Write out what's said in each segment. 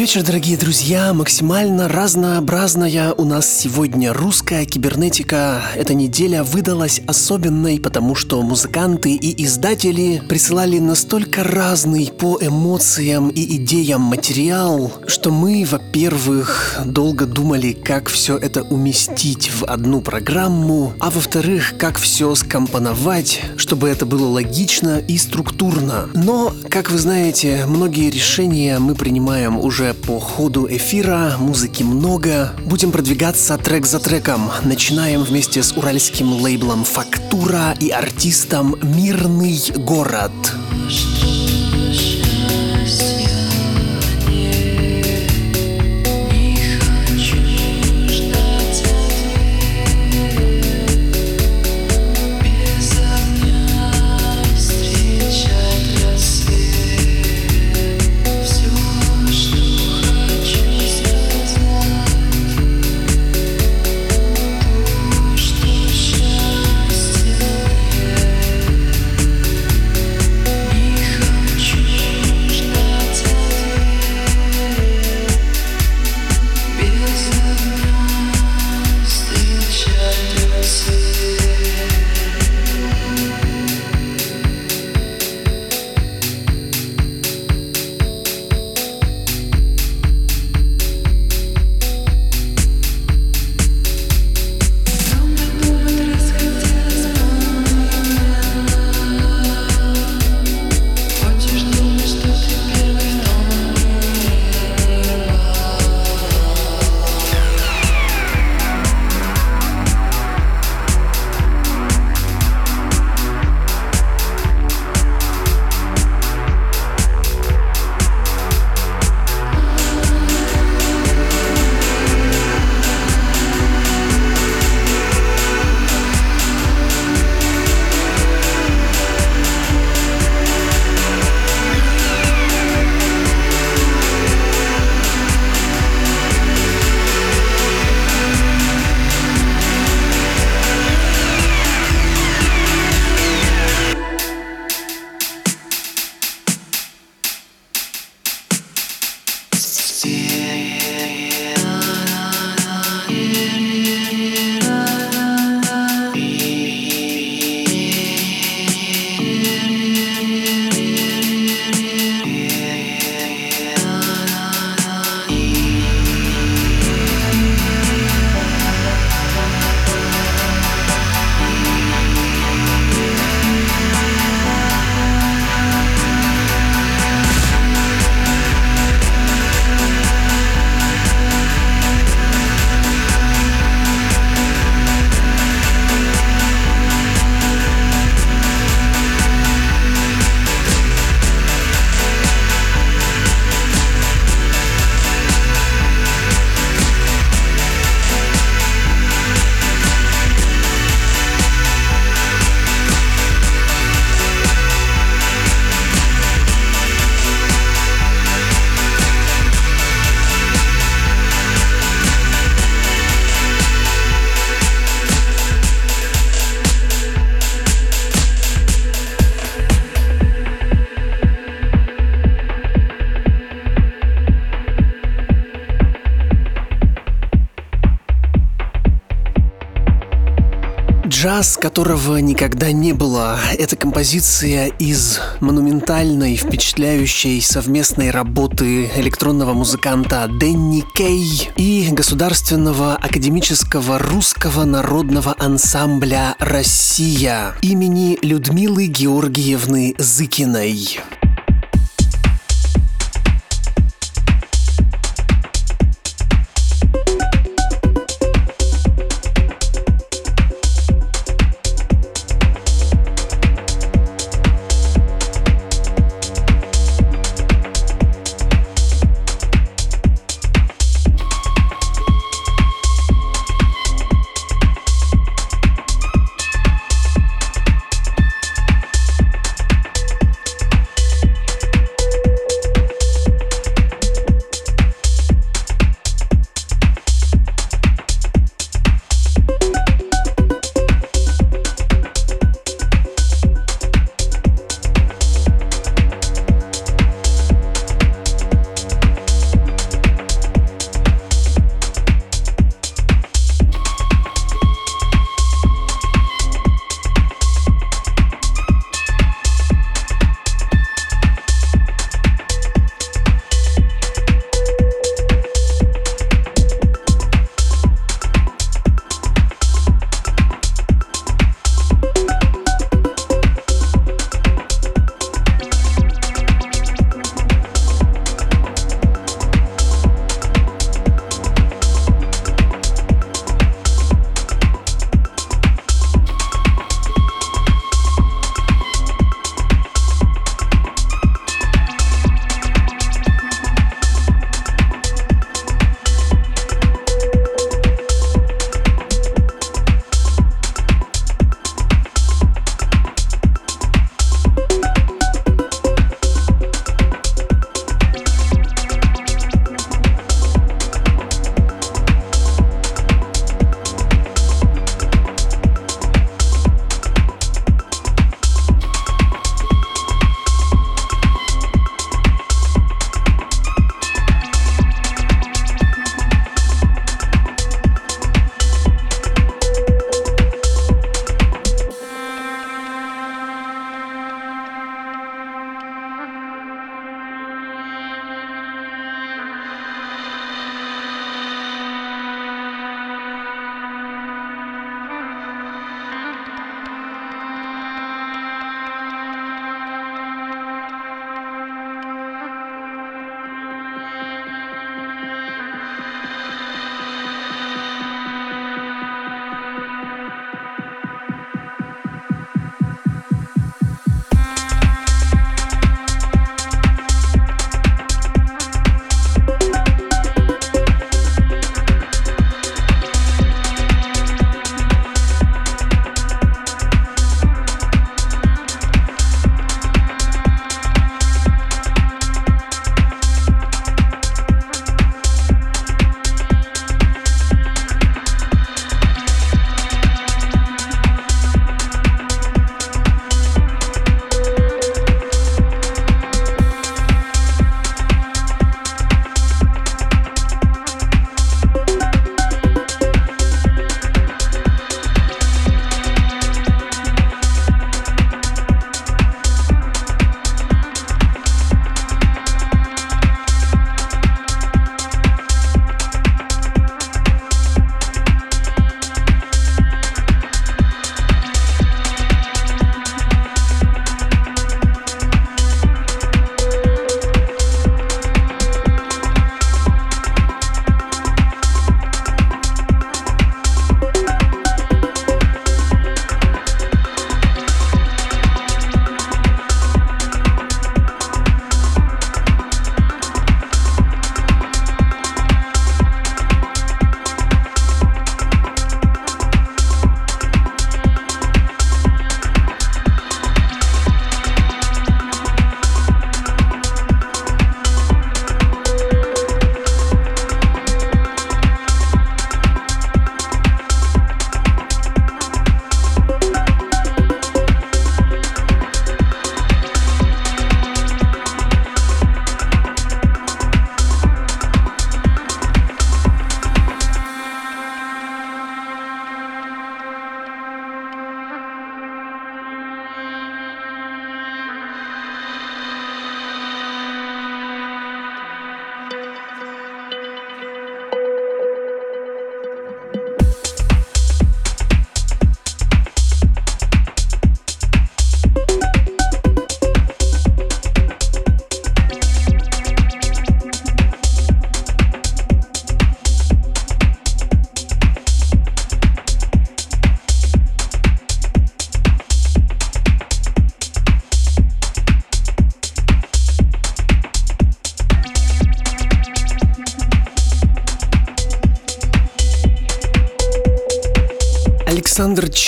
Вечер, дорогие друзья! Максимально разнообразная у нас сегодня русская кибернетика. Эта неделя выдалась особенной, потому что музыканты и издатели присылали настолько разный по эмоциям и идеям материал, что мы, во-первых, долго думали, как все это уместить в одну программу, а во-вторых, как все скомпоновать, чтобы это было логично и структурно. Но, как вы знаете, многие решения мы принимаем уже по ходу эфира, музыки много. Будем продвигаться трек за треком. Начинаем вместе с уральским лейблом «Фактура» и артистом «Мирный город». Джаз, которого никогда не было. Это композиция из монументальной, впечатляющей совместной работы электронного музыканта Дэнни Кей и Государственного академического русского народного ансамбля «Россия» имени Людмилы Георгиевны Зыкиной.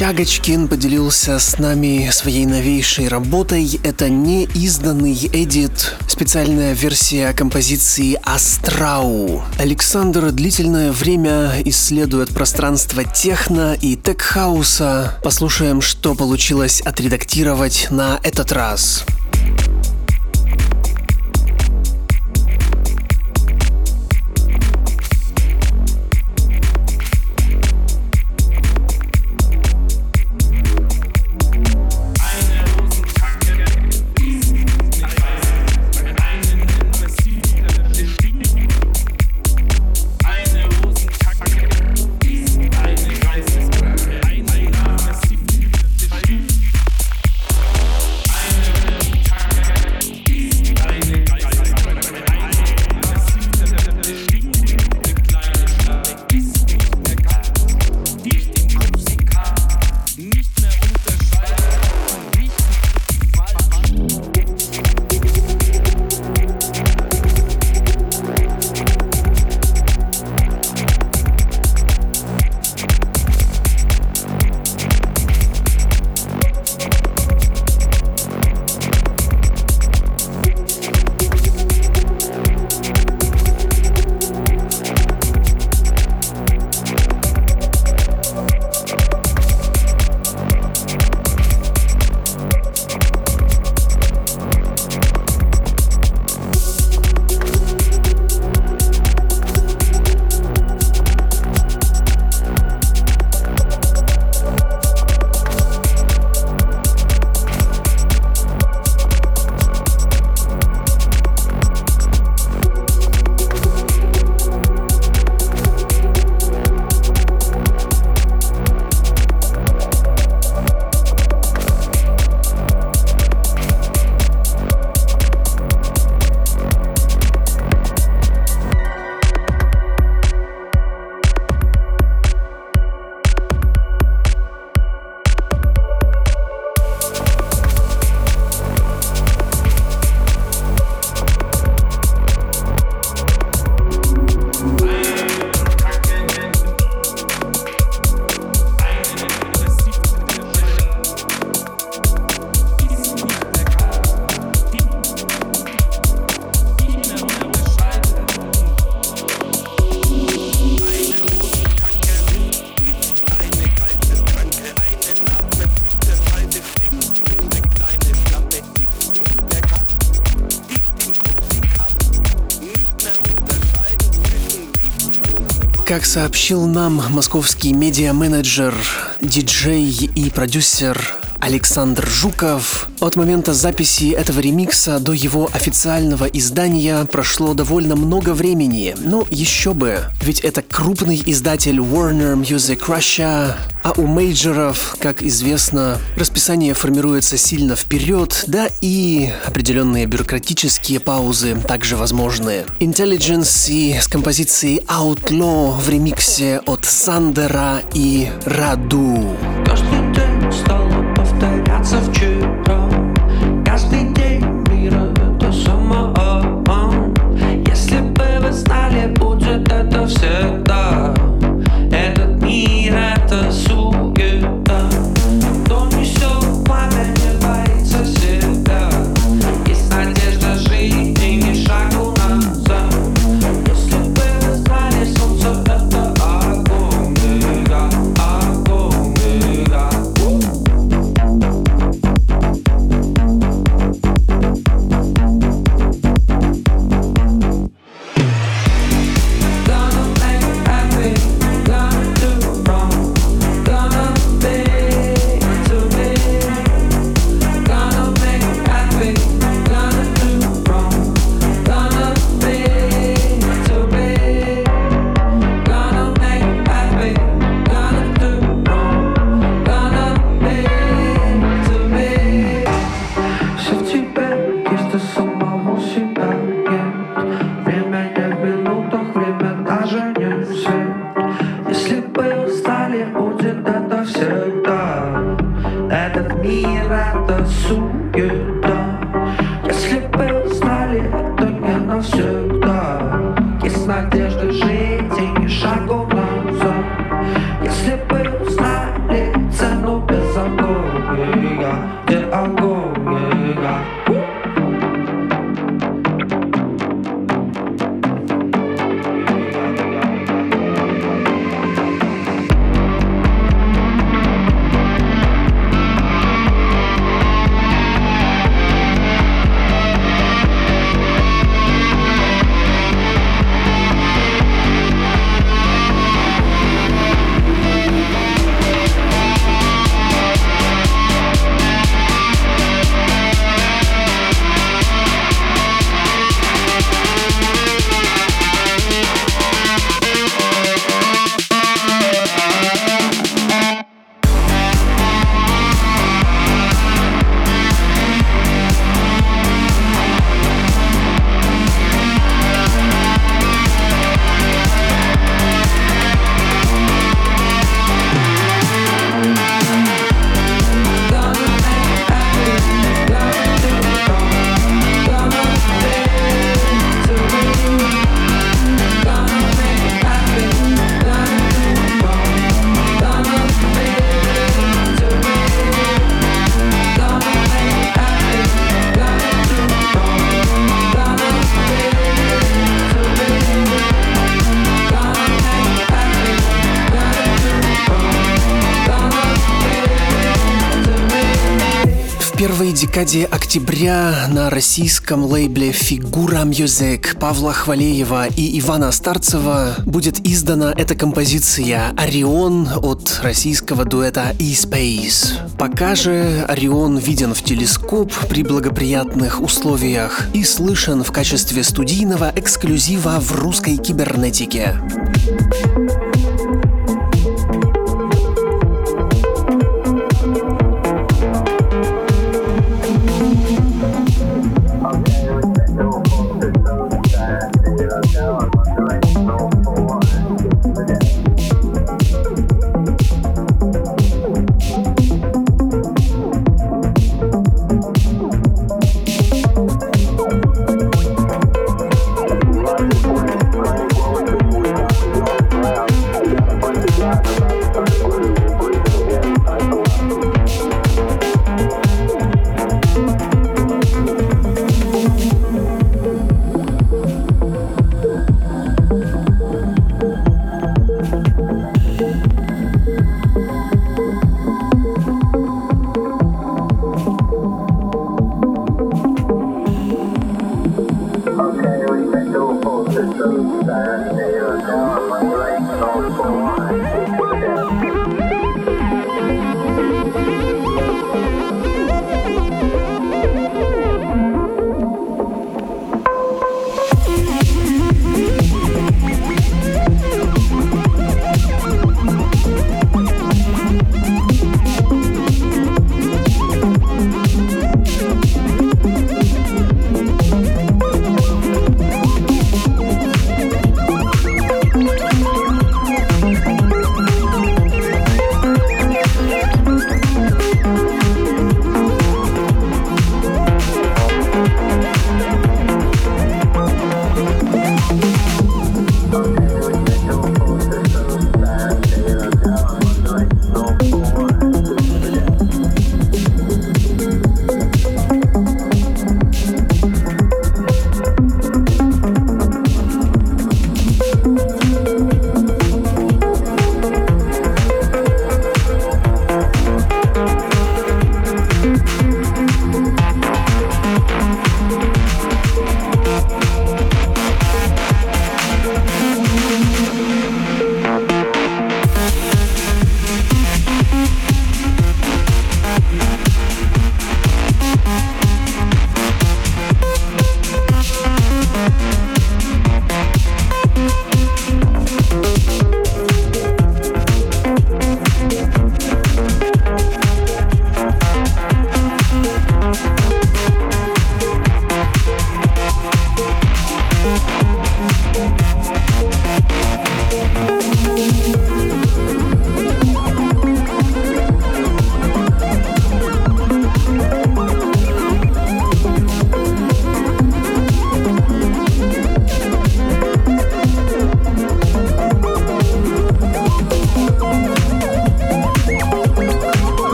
Чагочкин поделился с нами своей новейшей работой. Это не изданный эдит, специальная версия композиции «Астрау». Александр длительное время исследует пространство техно и тек-хауса. Послушаем, что получилось отредактировать на этот раз. Как сообщил нам московский медиа-менеджер, диджей и продюсер Александр Жуков. От момента записи этого ремикса до его официального издания прошло довольно много времени. Но еще бы, ведь это крупный издатель Warner Music Russia, а у мейджеров, как известно, расписание формируется сильно вперед, да и определенные бюрократические паузы также возможны. Intelligence и с композицией Outlaw в ремиксе от Сандера и Раду. Декаде октября на российском лейбле «Фигура Music» Павла Хвалеева и Ивана Старцева будет издана эта композиция «Орион» от российского дуэта E-Space. Пока же «Орион» виден в телескоп при благоприятных условиях и слышен в качестве студийного эксклюзива в русской кибернетике.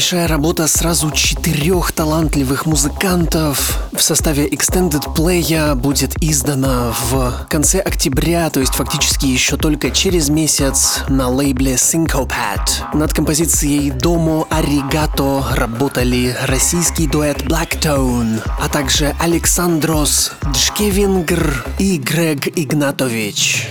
Большая работа сразу четырех талантливых музыкантов в составе Extended Play будет издана в конце октября, то есть фактически еще только через месяц на лейбле Syncopat. Над композицией Domo Arigato работали российский дуэт Blacktone, а также Александрос Джкевингр и Грег Игнатович.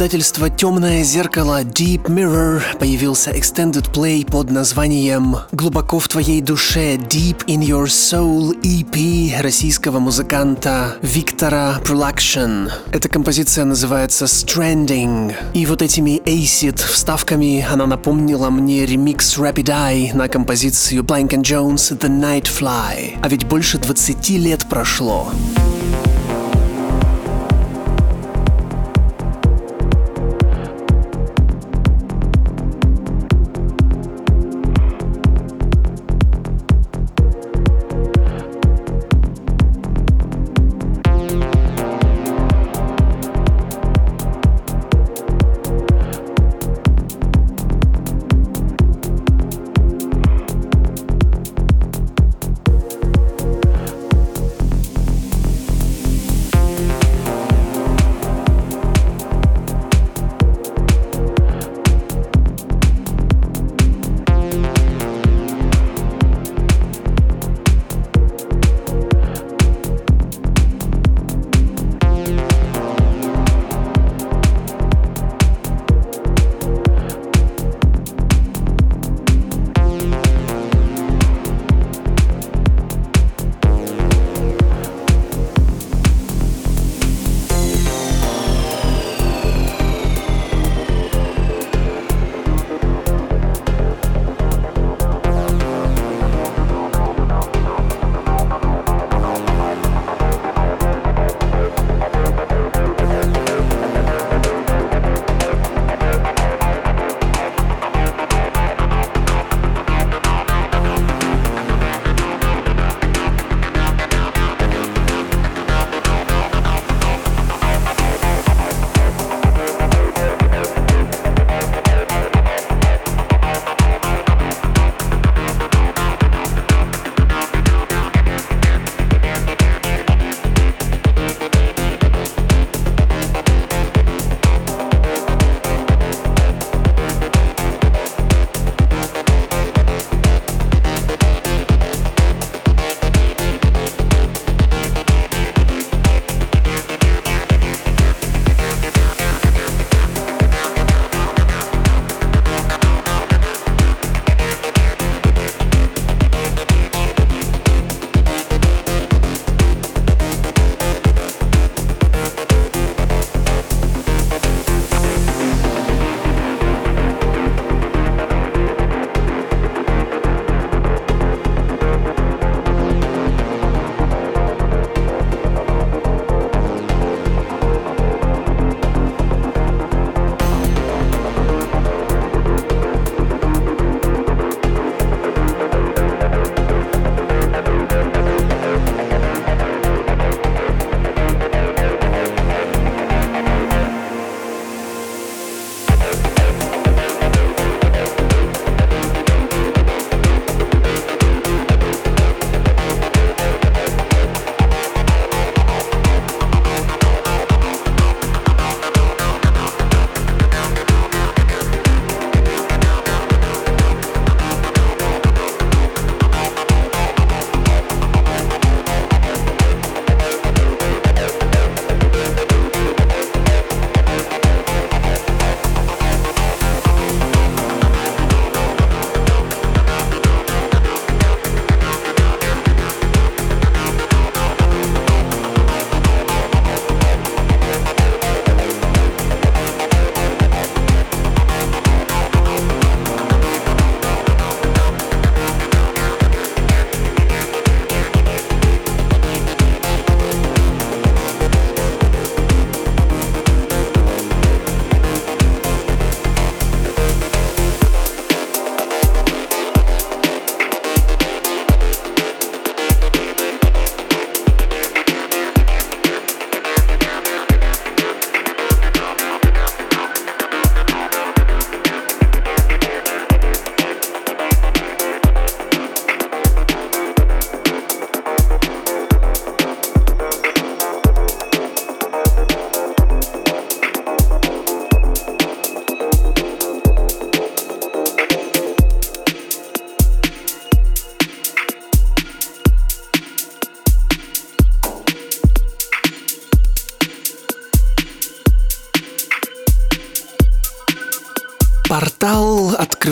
Издательства «Темное зеркало» Deep Mirror появился extended play под названием «Глубоко в твоей душе Deep in Your Soul» EP российского музыканта Виктора Production. Эта композиция называется «Stranding». И вот этими acid вставками она напомнила мне ремикс Rapid Eye на композицию Blank Jones «The Night Fly». А ведь больше 20 лет прошло. портал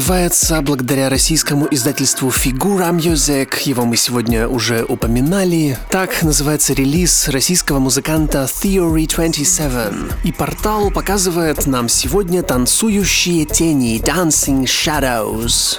открывается благодаря российскому издательству Figura Music. Его мы сегодня уже упоминали. Так называется релиз российского музыканта Theory 27. И портал показывает нам сегодня танцующие тени Dancing Shadows.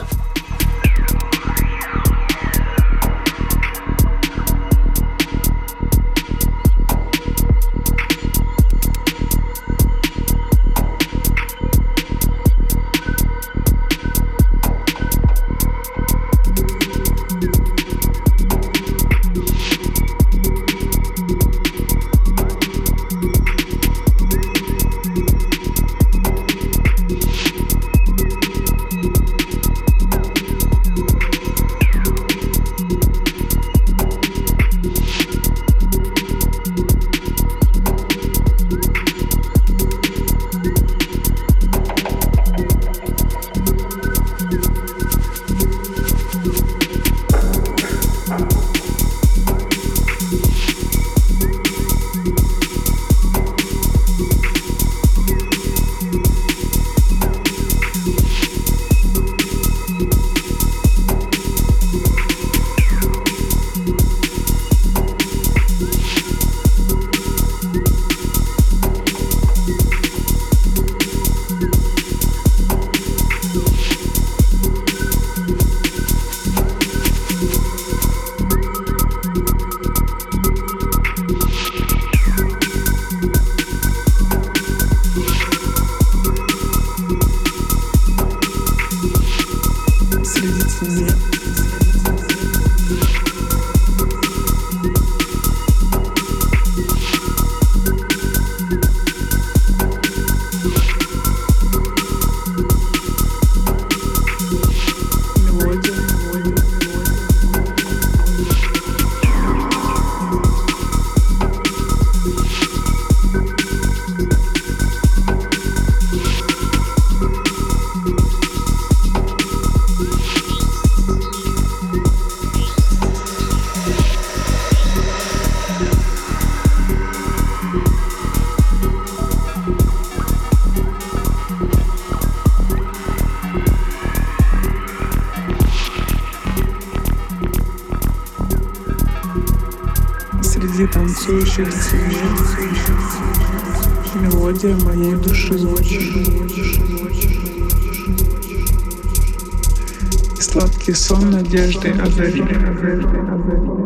И сладкий сон надежды озарили.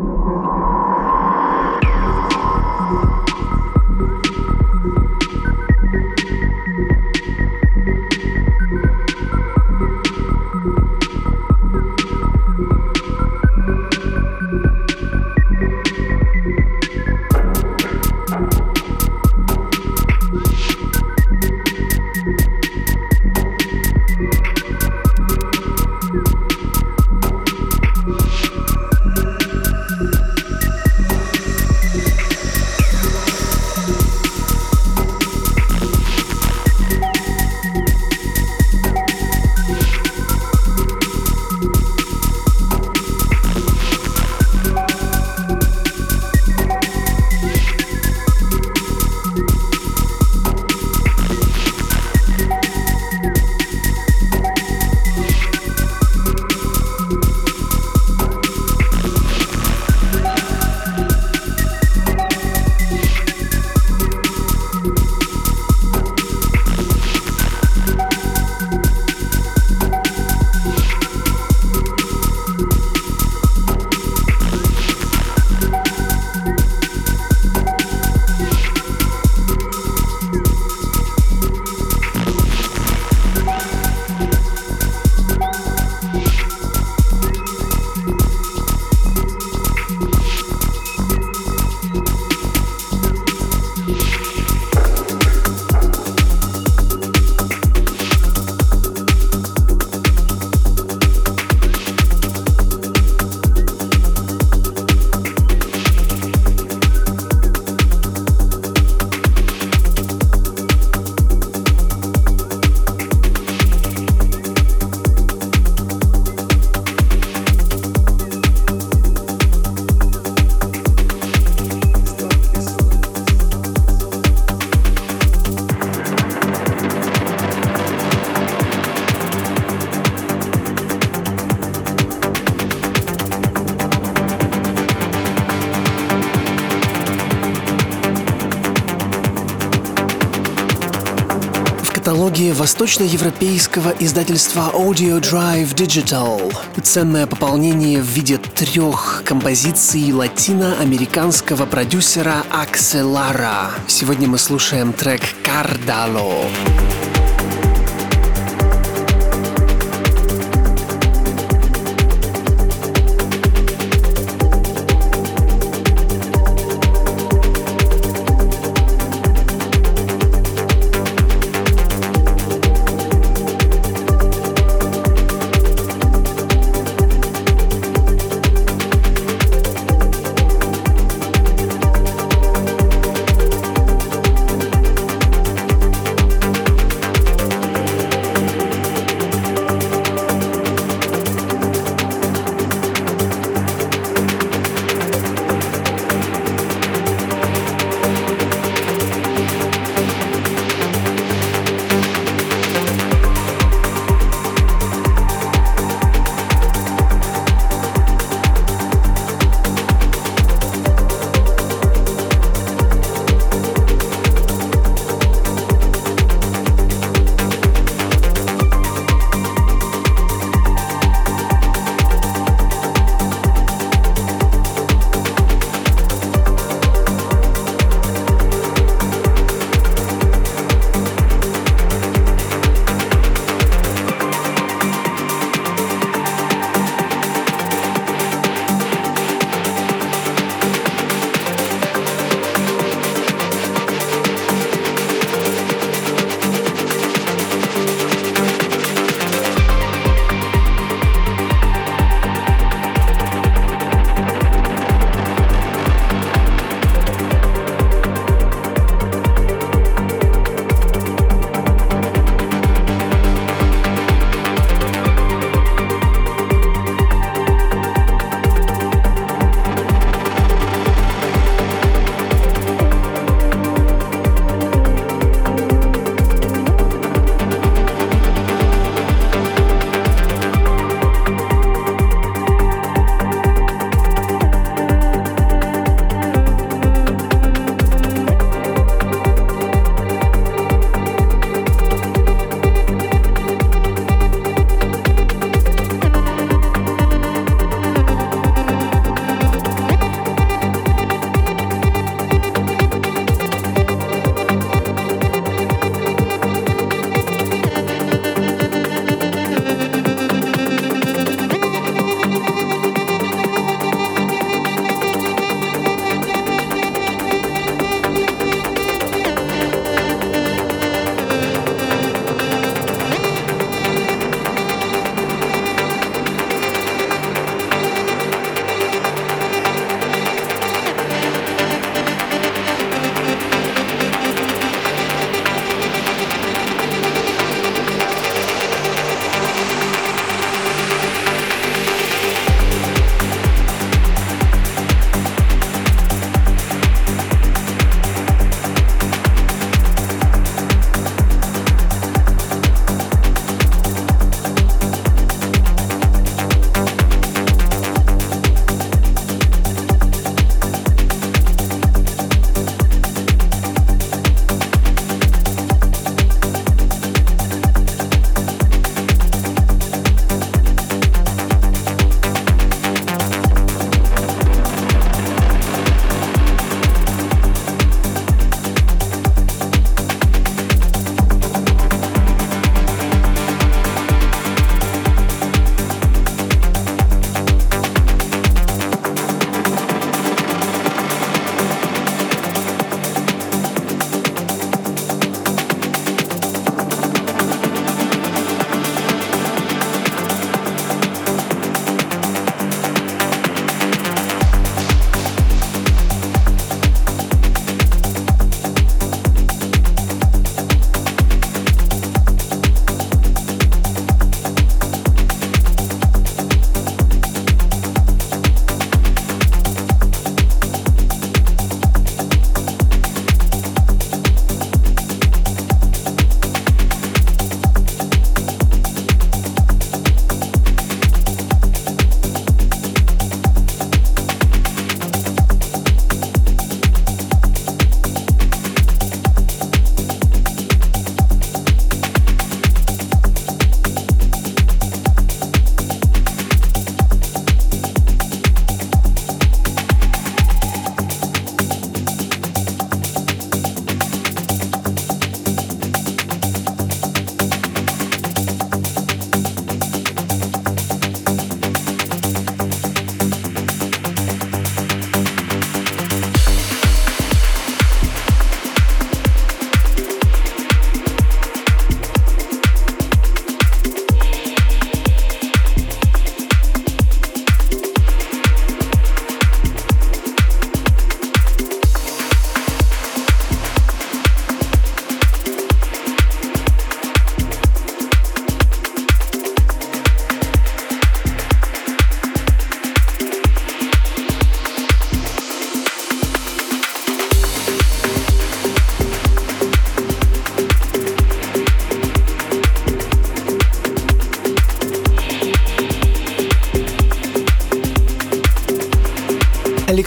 Каталоге восточноевропейского издательства Audio Drive Digital. Ценное пополнение в виде трех композиций латиноамериканского продюсера Акселара. Сегодня мы слушаем трек «Кардало».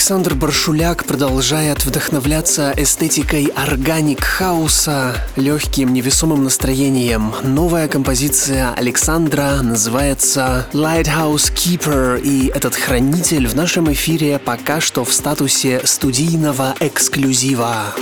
Александр Баршуляк продолжает вдохновляться эстетикой органик хауса, легким невесомым настроением. Новая композиция Александра называется Lighthouse Keeper, и этот хранитель в нашем эфире пока что в статусе студийного эксклюзива.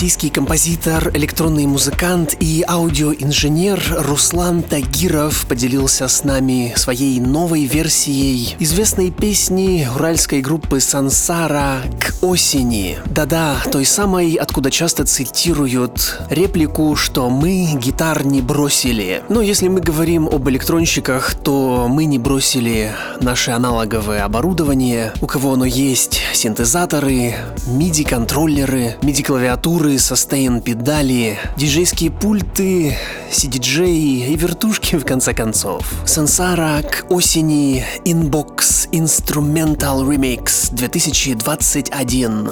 Российский композитор, электронный музыкант и аудиоинженер Руслан Тагиров поделился с нами своей новой версией известной песни уральской группы Сансара «К осени». Да-да, той самой, откуда часто цитируют реплику, что мы гитар не бросили. Но если мы говорим об электронщиках, то мы не бросили наше аналоговое оборудование, у кого оно есть, синтезаторы, MIDI-контроллеры, MIDI-клавиатуры, состейн-педали, диджейские пульты, CDJ и вертушки в конце концов. Сансара к осени Inbox Instrumental Remix 2021.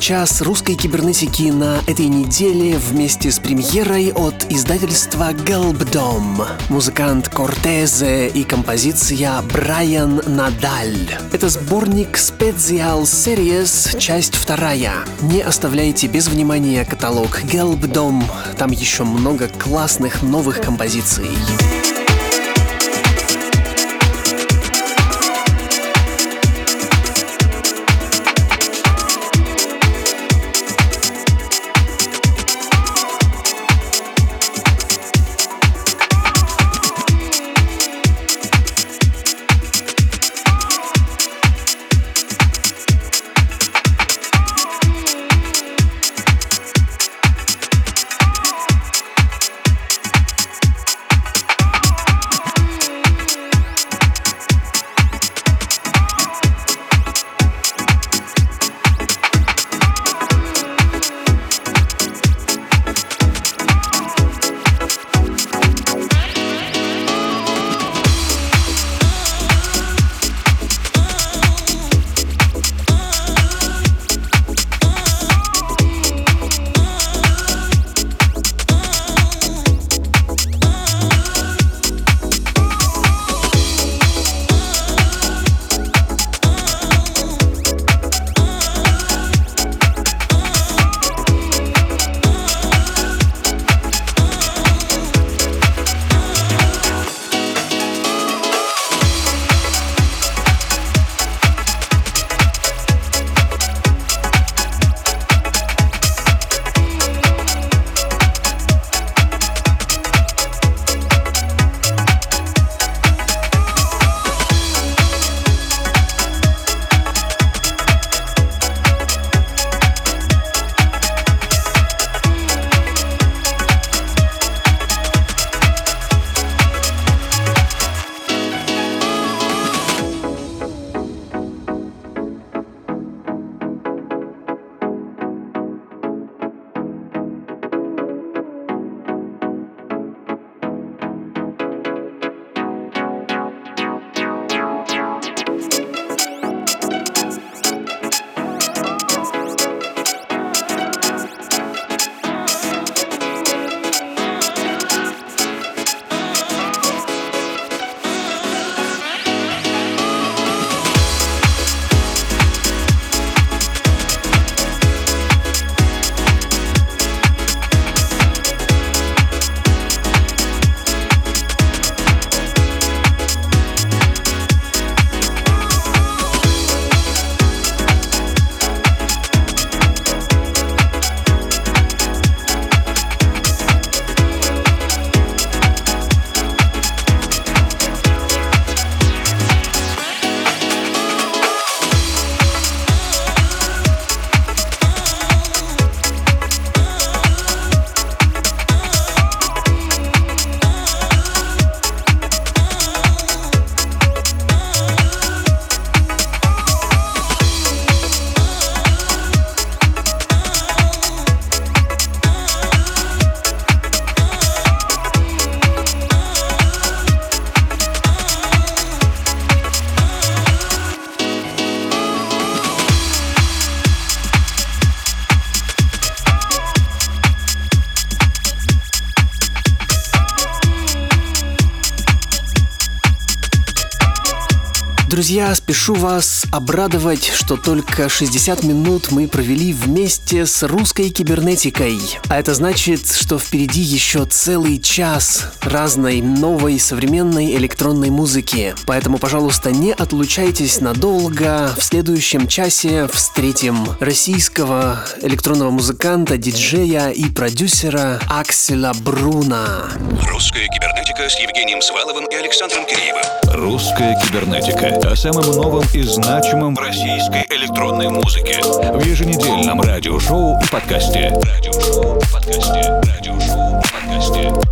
Час русской кибернетики на этой неделе вместе с премьерой от издательства Gelbdom. Музыкант Кортезе и композиция Брайан Надаль. Это сборник Special Series, часть вторая. Не оставляйте без внимания каталог Gelbdom, там еще много классных новых композиций. Друзья, спешу вас обрадовать, что только 60 минут мы провели вместе с русской кибернетикой. А это значит, что впереди еще целый час разной новой современной электронной музыки. Поэтому, пожалуйста, не отлучайтесь надолго. В следующем часе встретим российского электронного музыканта, диджея и продюсера Акселя Бруна. Русская кибернетика с Евгением Сваловым и Александром Киреевым. Русская кибернетика. О самом новом и значимом в российской электронной музыке. В еженедельном радиошоу и подкасте. Радиошоу и подкасте. Радиошоу и подкасте.